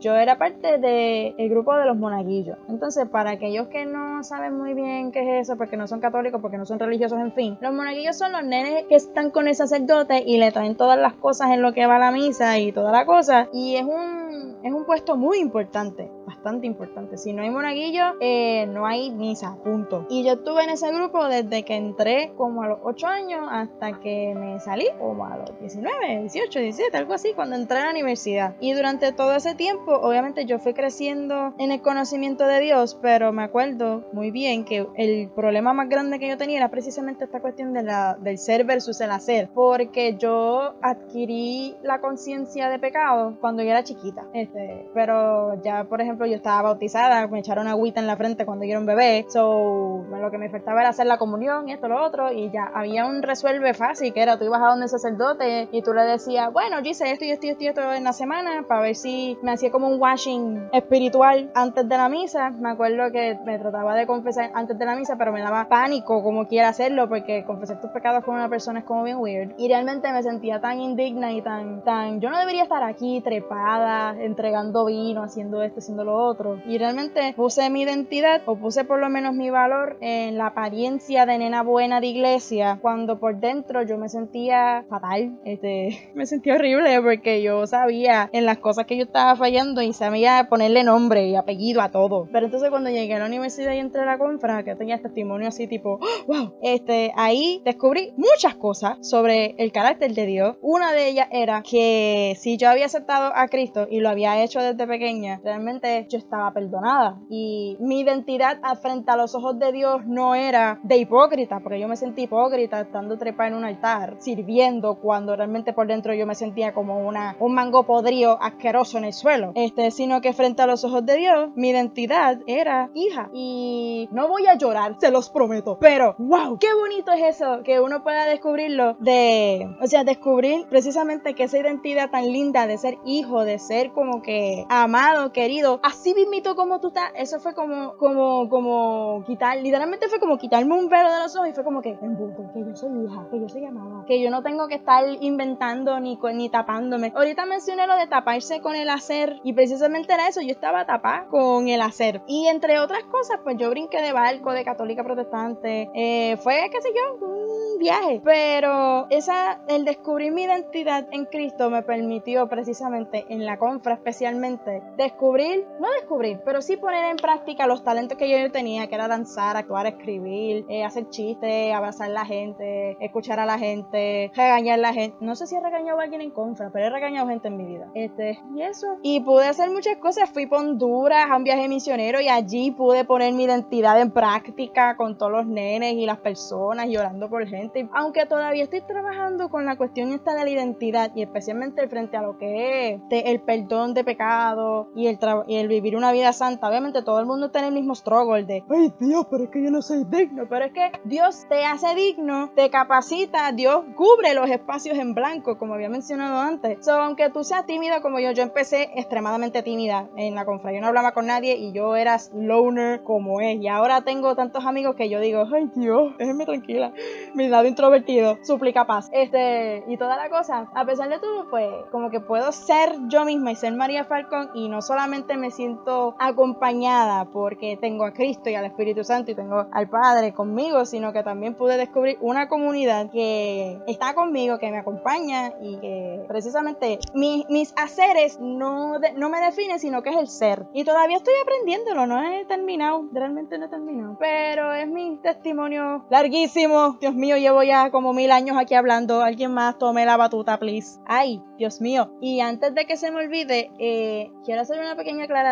yo era parte del grupo de los monaguillos. Entonces, para aquellos que no saben muy bien qué es eso, porque no son católicos, porque no son religiosos, en fin, los monaguillos son los nenes que están con el sacerdote y le traen todas las cosas en lo que va la misa y toda la cosa. Y es un, es un puesto muy importante, bastante importante. Si no hay monaguillos, eh, no hay misa, punto. Y yo estuve en ese grupo desde que entré como a los 8 años hasta que me salí, como a los 19, 18, 17, algo así, cuando entré a la universidad. Y durante todo ese tiempo, obviamente yo fui creciendo en el conocimiento de Dios, pero me acuerdo muy bien que el problema más grande que yo tenía era precisamente esta cuestión de la, del ser versus el hacer, porque yo adquirí la conciencia de pecado cuando yo era chiquita, este, pero ya por ejemplo yo estaba bautizada, me echaron agüita en la frente cuando yo era un bebé, so lo que me faltaba era hacer la comunión y esto lo otro y ya había un resuelve fácil que era tú ibas a donde el sacerdote y tú le decías, bueno, yo hice esto y esto y esto, y esto en la semana para ver si me hacía como un washing espiritual antes de la misa. Me acuerdo que me trataba de confesar antes de la misa, pero me daba pánico como quiera hacerlo, porque confesar tus pecados con una persona es como bien weird. Y realmente me sentía tan indigna y tan, tan, yo no debería estar aquí trepada, entregando vino, haciendo esto, haciendo lo otro. Y realmente puse mi identidad, o puse por lo menos mi valor en la apariencia de nena buena de iglesia, cuando por dentro yo me sentía fatal, este, me sentía horrible porque yo sabía en las cosas que yo estaba fallando y sabía ponerle nombre y apellido a todo. Pero entonces cuando llegué a la universidad y entré a la confra, que tenía testimonio así tipo, wow, este, ahí descubrí muchas cosas sobre el carácter de Dios. Una de ellas era que si yo había aceptado a Cristo y lo había hecho desde pequeña, realmente yo estaba perdonada. Y mi identidad frente a los ojos de Dios no era de hipócrita, porque yo me sentí hipócrita estando trepada en un altar, sirviendo cuando realmente por dentro yo me sentía como una, un mango podrido asqueroso en el suelo, este, sino que frente a los ojos de Dios, mi identidad era hija. Y no voy a llorar, se los prometo, pero wow, qué bonito es eso, que uno pueda descubrirlo de, o sea, descubrir precisamente que esa identidad tan linda de ser hijo, de ser como que amado, querido, así mismito como tú estás, eso fue como, como, como quitar, literalmente fue como quitarme un velo de los ojos y fue como que, que yo soy hija, que yo soy amada, que yo no tengo que estar inventando ni, ni tapándome. Ahorita mencioné lo de taparse con el hacer y precisamente era eso, yo estaba tapada con el hacer. Y entre otras cosas, pues yo brinqué de barco, de católica protestante, eh, fue, qué sé yo, un viaje. Pero esa, el descubrir mi identidad en Cristo me permitió precisamente en la confra especialmente descubrir, no descubrir, pero sí poner en práctica los talentos que yo tenía, que era danzar, actuar, escribir, eh, hacer chistes, abrazar a la gente, escuchar a la gente, regañar a la gente. No sé si he regañado a alguien en confra, pero he regañado gente en mi vida. Este, y eso. Y pude hacer muchas cosas. Fui por Honduras a un viaje misionero y allí pude poner mi identidad en práctica con todos los nenes y las personas y orando por gente. Aunque todavía estoy trabajando con la cuestión esta de la identidad y especialmente frente a lo que es el perdón de pecado y el, y el vivir una vida santa. Obviamente todo el mundo en el mismo struggle de, ay Dios, pero es que yo no soy digno. Pero es que Dios te hace digno, te capacita, Dios cubre los espacios en blanco, como había mencionado antes. So, aunque tú seas tímido como yo, yo empecé extremadamente tímida en la confra. No hablaba con nadie y yo era loner como es. Y ahora tengo tantos amigos que yo digo, ay Dios, déjenme tranquila. Mi lado introvertido, suplica paz. Este, y toda la cosa. A pesar de todo, pues, como que puedo ser yo misma y ser María Falcón y no solamente me siento acompañada porque tengo a Cristo y al Espíritu Santo y tengo al Padre conmigo, sino que también pude descubrir una comunidad que está conmigo, que me acompaña y que precisamente mis haceres no, no me definen, sino que es el ser. Y todavía estoy aprendiéndolo, no he terminado, realmente no he terminado. Pero es mi testimonio larguísimo. Dios mío, llevo ya como mil años aquí hablando. Alguien más tome la batuta, please. Ay, Dios mío. Y antes de que se me olvide, eh, quiero hacer una pequeña aclaración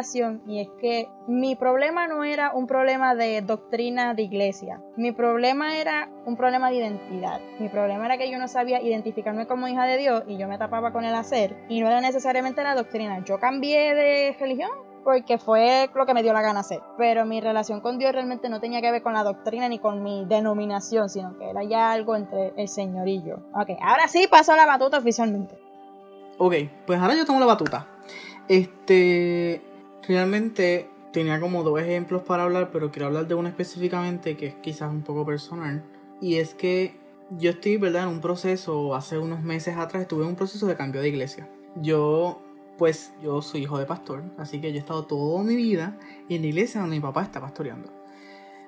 y es que mi problema no era un problema de doctrina de iglesia. Mi problema era un problema de identidad. Mi problema era que yo no sabía identificarme como hija de Dios y yo me tapaba con el hacer y no era necesariamente la doctrina. Yo cambié de religión porque fue lo que me dio la gana hacer. Pero mi relación con Dios realmente no tenía que ver con la doctrina ni con mi denominación, sino que era ya algo entre el Señor y yo. Ok, ahora sí paso la batuta oficialmente. Ok, pues ahora yo tomo la batuta. Este, realmente tenía como dos ejemplos para hablar, pero quiero hablar de uno específicamente que es quizás un poco personal. Y es que yo estoy, ¿verdad? En un proceso, hace unos meses atrás estuve en un proceso de cambio de iglesia. Yo, pues, yo soy hijo de pastor, así que yo he estado toda mi vida en la iglesia donde mi papá está pastoreando.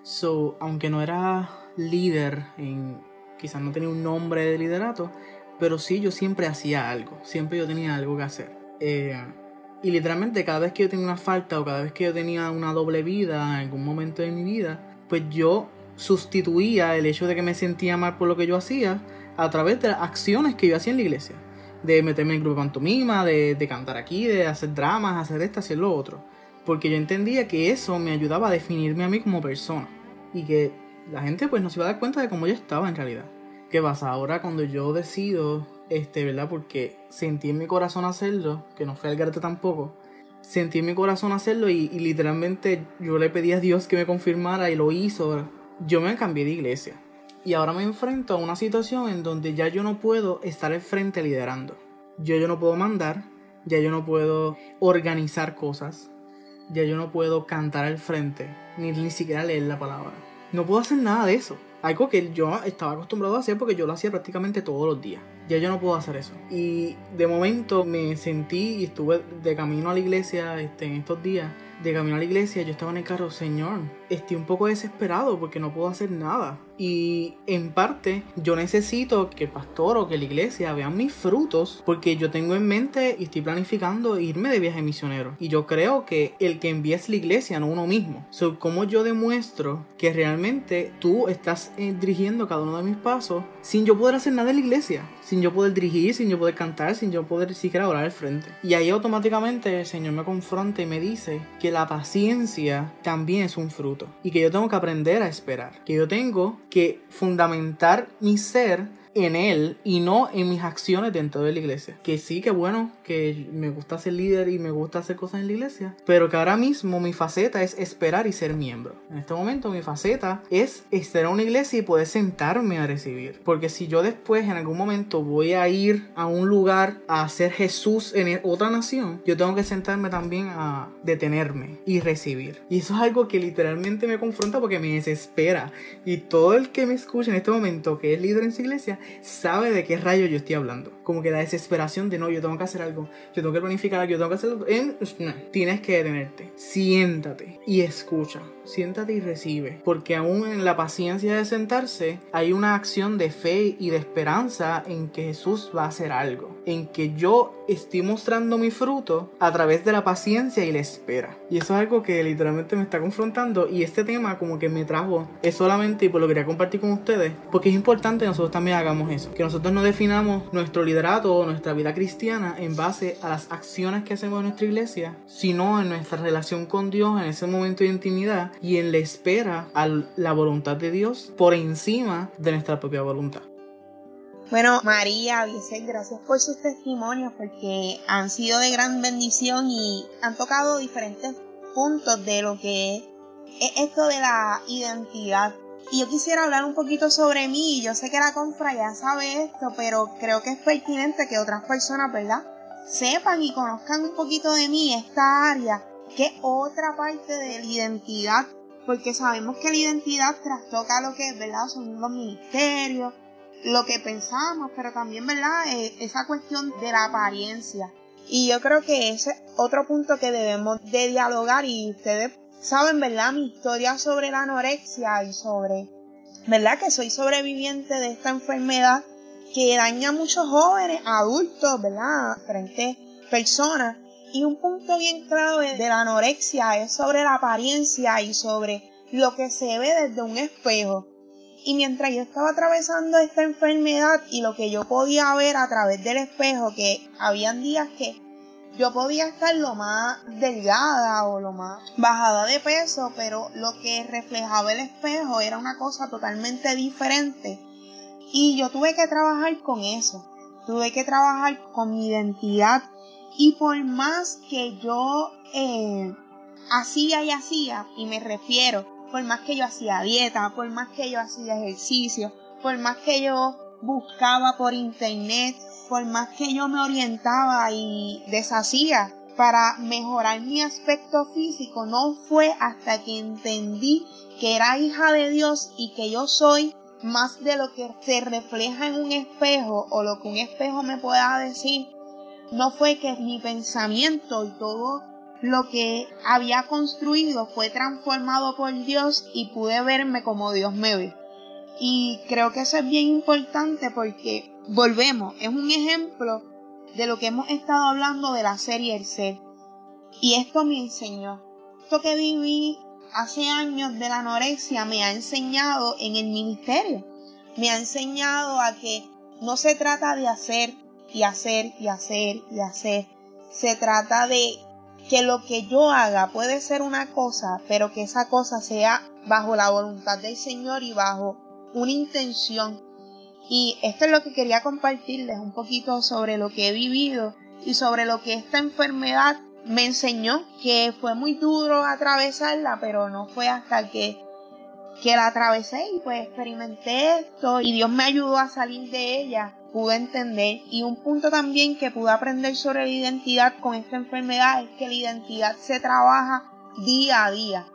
So, aunque no era líder, en, quizás no tenía un nombre de liderato, pero sí yo siempre hacía algo, siempre yo tenía algo que hacer. Eh, y literalmente cada vez que yo tenía una falta o cada vez que yo tenía una doble vida en algún momento de mi vida, pues yo sustituía el hecho de que me sentía mal por lo que yo hacía a través de las acciones que yo hacía en la iglesia. De meterme en el grupo de pantomima, de, de cantar aquí, de hacer dramas, hacer esto, hacer lo otro. Porque yo entendía que eso me ayudaba a definirme a mí como persona. Y que la gente pues no se iba a dar cuenta de cómo yo estaba en realidad. ¿Qué pasa? Ahora cuando yo decido este, ¿verdad? Porque sentí en mi corazón hacerlo, que no fue al garete tampoco. Sentí en mi corazón hacerlo y, literalmente yo le pedí a Dios que me confirmara y lo hizo. Yo me cambié de iglesia. Y ahora me enfrento a una situación en donde ya yo no puedo estar al frente liderando. Yo, yo no puedo mandar, ya yo no puedo organizar cosas, ya yo no puedo cantar al frente, ni, ni siquiera leer la palabra. No puedo hacer nada de eso. Algo que yo estaba acostumbrado a hacer porque yo lo hacía prácticamente todos los días. Ya yo no puedo hacer eso. Y de momento me sentí y estuve de camino a la iglesia este, en estos días. De camino a la iglesia yo estaba en el carro, Señor, estoy un poco desesperado porque no puedo hacer nada. Y en parte yo necesito que el pastor o que la iglesia vean mis frutos porque yo tengo en mente y estoy planificando irme de viaje misionero. Y yo creo que el que envía es la iglesia, no uno mismo. So, ¿Cómo yo demuestro que realmente tú estás eh, dirigiendo cada uno de mis pasos sin yo poder hacer nada en la iglesia? Sin yo poder dirigir, sin yo poder cantar, sin yo poder siquiera orar al frente. Y ahí automáticamente el Señor me confronta y me dice que la paciencia también es un fruto y que yo tengo que aprender a esperar. Que yo tengo que fundamentar mi ser en él y no en mis acciones dentro de la iglesia. Que sí, que bueno, que me gusta ser líder y me gusta hacer cosas en la iglesia, pero que ahora mismo mi faceta es esperar y ser miembro. En este momento mi faceta es estar en una iglesia y poder sentarme a recibir. Porque si yo después en algún momento voy a ir a un lugar a ser Jesús en otra nación, yo tengo que sentarme también a detenerme y recibir. Y eso es algo que literalmente me confronta porque me desespera. Y todo el que me escucha en este momento que es líder en su iglesia sabe de qué rayo yo estoy hablando. Como que la desesperación de no, yo tengo que hacer algo, yo tengo que planificar yo tengo que hacer algo. tienes que detenerte. Siéntate y escucha. Siéntate y recibe. Porque aún en la paciencia de sentarse hay una acción de fe y de esperanza en que Jesús va a hacer algo. En que yo estoy mostrando mi fruto a través de la paciencia y la espera. Y eso es algo que literalmente me está confrontando. Y este tema como que me trajo es solamente y por lo que quería compartir con ustedes. Porque es importante que nosotros también hagamos eso. Que nosotros no definamos nuestro liderato o nuestra vida cristiana en base a las acciones que hacemos en nuestra iglesia, sino en nuestra relación con Dios en ese momento de intimidad y en la espera a la voluntad de Dios por encima de nuestra propia voluntad. Bueno, María, Vicente, gracias por sus testimonios porque han sido de gran bendición y han tocado diferentes puntos de lo que es esto de la identidad. Y yo quisiera hablar un poquito sobre mí. Yo sé que la confra ya sabe esto, pero creo que es pertinente que otras personas, ¿verdad? Sepan y conozcan un poquito de mí, esta área, que es otra parte de la identidad, porque sabemos que la identidad trastoca lo que es, ¿verdad? Son los ministerios, lo que pensamos, pero también, ¿verdad? Eh, esa cuestión de la apariencia. Y yo creo que ese es otro punto que debemos de dialogar y ustedes saben, ¿verdad? Mi historia sobre la anorexia y sobre, ¿verdad? Que soy sobreviviente de esta enfermedad que daña a muchos jóvenes, adultos, ¿verdad? Frente personas. Y un punto bien clave de la anorexia es sobre la apariencia y sobre lo que se ve desde un espejo. Y mientras yo estaba atravesando esta enfermedad y lo que yo podía ver a través del espejo, que habían días que yo podía estar lo más delgada o lo más bajada de peso, pero lo que reflejaba el espejo era una cosa totalmente diferente. Y yo tuve que trabajar con eso. Tuve que trabajar con mi identidad. Y por más que yo eh, hacía y hacía, y me refiero, por más que yo hacía dieta, por más que yo hacía ejercicio, por más que yo buscaba por internet por más que yo me orientaba y deshacía para mejorar mi aspecto físico, no fue hasta que entendí que era hija de Dios y que yo soy más de lo que se refleja en un espejo o lo que un espejo me pueda decir. No fue que mi pensamiento y todo lo que había construido fue transformado por Dios y pude verme como Dios me ve. Y creo que eso es bien importante porque volvemos, es un ejemplo de lo que hemos estado hablando de la serie El Ser. Y esto me enseñó. Esto que viví hace años de la anorexia me ha enseñado en el ministerio. Me ha enseñado a que no se trata de hacer y hacer y hacer y hacer. Se trata de que lo que yo haga puede ser una cosa, pero que esa cosa sea bajo la voluntad del Señor y bajo una intención. Y esto es lo que quería compartirles un poquito sobre lo que he vivido y sobre lo que esta enfermedad me enseñó, que fue muy duro atravesarla, pero no fue hasta que, que la atravesé y pues experimenté esto y Dios me ayudó a salir de ella, pude entender. Y un punto también que pude aprender sobre la identidad con esta enfermedad es que la identidad se trabaja día a día.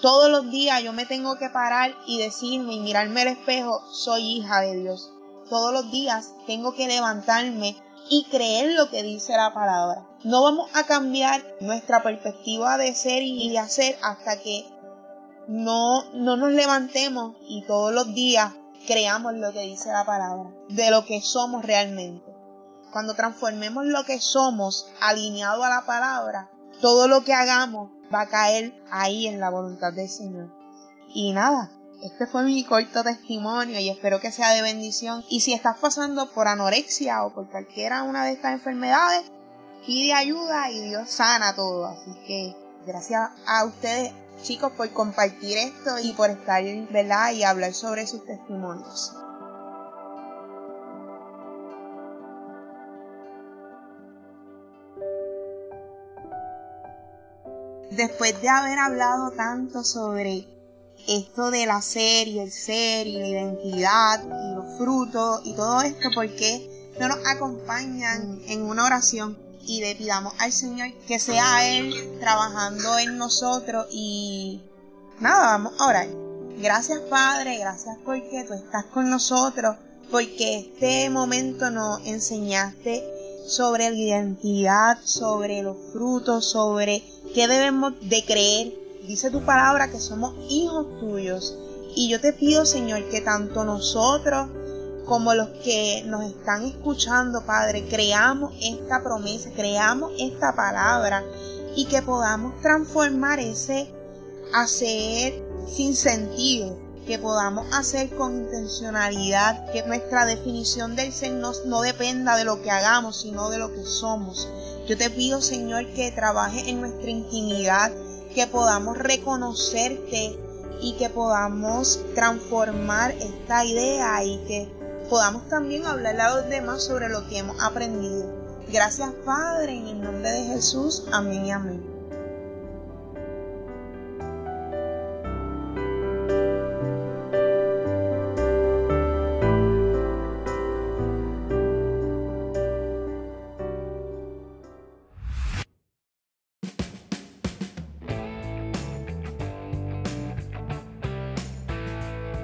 Todos los días yo me tengo que parar y decirme y mirarme al espejo, soy hija de Dios. Todos los días tengo que levantarme y creer lo que dice la palabra. No vamos a cambiar nuestra perspectiva de ser y de hacer hasta que no, no nos levantemos y todos los días creamos lo que dice la palabra, de lo que somos realmente. Cuando transformemos lo que somos alineado a la palabra, todo lo que hagamos va a caer ahí en la voluntad del Señor. Y nada, este fue mi corto testimonio y espero que sea de bendición. Y si estás pasando por anorexia o por cualquiera una de estas enfermedades, pide ayuda y Dios sana todo. Así que gracias a ustedes chicos por compartir esto y por estar, ¿verdad? Y hablar sobre sus testimonios. después de haber hablado tanto sobre esto de la ser y el ser y la identidad y los frutos y todo esto, ¿por qué no nos acompañan en una oración y le pidamos al Señor que sea Él trabajando en nosotros y nada, vamos a orar. Gracias Padre, gracias porque tú estás con nosotros, porque este momento nos enseñaste sobre la identidad, sobre los frutos, sobre qué debemos de creer. Dice tu palabra que somos hijos tuyos. Y yo te pido, Señor, que tanto nosotros como los que nos están escuchando, Padre, creamos esta promesa, creamos esta palabra y que podamos transformar ese hacer sin sentido que podamos hacer con intencionalidad, que nuestra definición del ser no, no, dependa de lo que hagamos, sino de lo que somos. Yo te pido, Señor, que trabaje en nuestra intimidad, que podamos reconocerte y que podamos transformar esta idea y que podamos también hablar a los demás sobre lo que hemos aprendido. Gracias, Padre, en el nombre de Jesús. Amén y amén.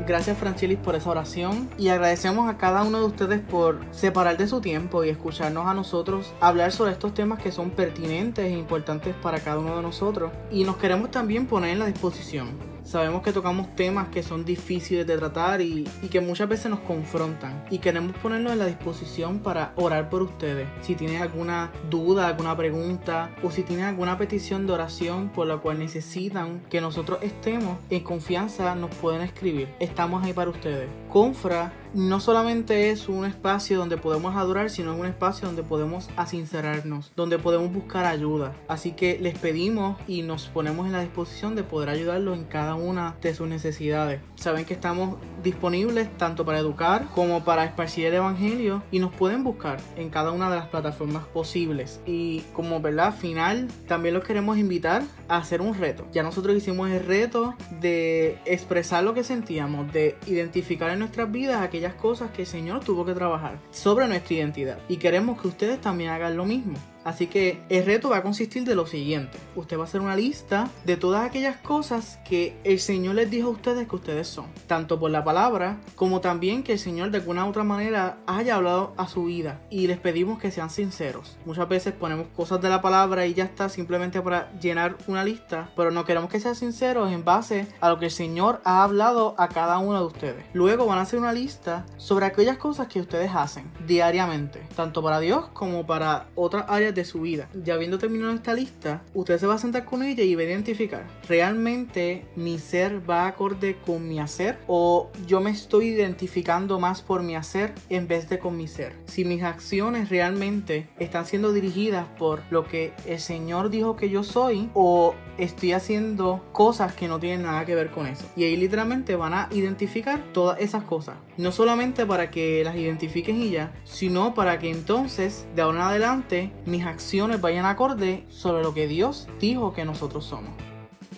Gracias Franchilis por esa oración. Y agradecemos a cada uno de ustedes por separar de su tiempo y escucharnos a nosotros hablar sobre estos temas que son pertinentes e importantes para cada uno de nosotros. Y nos queremos también poner en la disposición Sabemos que tocamos temas que son difíciles de tratar y, que muchas veces nos confrontan. Y queremos ponernos en la disposición para orar por ustedes. Si tienen alguna duda, alguna pregunta o si tienen alguna petición de oración por la cual necesitan que nosotros estemos en confianza, nos pueden escribir. Estamos ahí para ustedes. Confra no solamente es un espacio donde podemos adorar, sino es un espacio donde podemos asincerarnos, donde podemos buscar ayuda. Así que les pedimos y nos ponemos en la disposición de poder ayudarlos en cada una de sus necesidades. Saben que estamos disponibles tanto para educar como para esparcir el Evangelio y nos pueden buscar en cada una de las plataformas posibles. Y como verdad final, también los queremos invitar a hacer un reto. Ya nosotros hicimos el reto de expresar lo que sentíamos, de identificar en nuestras vidas aquellas cosas que el Señor tuvo que trabajar sobre nuestra identidad. Y queremos que ustedes también hagan lo mismo. Así que el reto va a consistir de lo siguiente. Usted va a hacer una lista de todas aquellas cosas que el Señor les dijo a ustedes que ustedes son. Tanto por la palabra como también que el Señor de alguna u otra manera haya hablado a su vida. Y les pedimos que sean sinceros. Muchas veces ponemos cosas de la palabra y ya está simplemente para llenar una lista. Pero no queremos que sean sinceros en base a lo que el Señor ha hablado a cada uno de ustedes. Luego van a hacer una lista sobre aquellas cosas que ustedes hacen diariamente. Tanto para Dios como para otras áreas de su vida. Ya habiendo terminado esta lista, usted se va a sentar con ella y va a identificar, ¿realmente mi ser va acorde con mi hacer? ¿O yo me estoy identificando más por mi hacer en vez de con mi ser? Si mis acciones realmente están siendo dirigidas por lo que el Señor dijo que yo soy o estoy haciendo cosas que no tienen nada que ver con eso. Y ahí literalmente van a identificar todas esas cosas. No solamente para que las identifiquen y ya, sino para que entonces de ahora en adelante mis acciones vayan acorde sobre lo que Dios dijo que nosotros somos.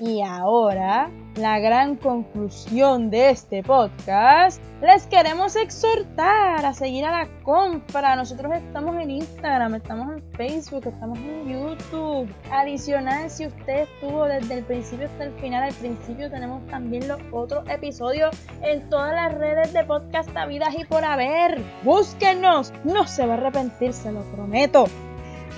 Y ahora, la gran conclusión de este podcast, les queremos exhortar a seguir a la compra. Nosotros estamos en Instagram, estamos en Facebook, estamos en YouTube. Adicional, si usted estuvo desde el principio hasta el final, al principio tenemos también los otros episodios en todas las redes de podcast Vidas y por haber. Búsquenos, no se va a arrepentir, se lo prometo.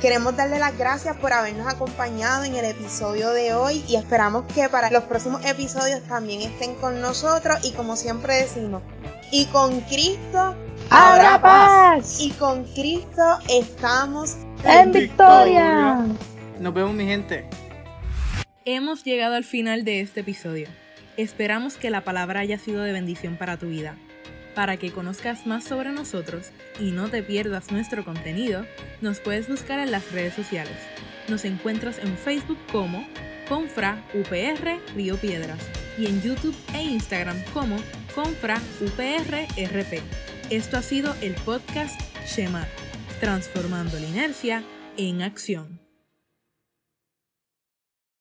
Queremos darle las gracias por habernos acompañado en el episodio de hoy y esperamos que para los próximos episodios también estén con nosotros y como siempre decimos, y con Cristo habrá paz. Y con Cristo estamos en victoria. Nos vemos mi gente. Hemos llegado al final de este episodio. Esperamos que la palabra haya sido de bendición para tu vida. Para que conozcas más sobre nosotros y no te pierdas nuestro contenido, nos puedes buscar en las redes sociales. Nos encuentras en Facebook como Confra UPR Río Piedras y en YouTube e Instagram como Confra UPR RP. Esto ha sido el podcast Shema, transformando la inercia en acción.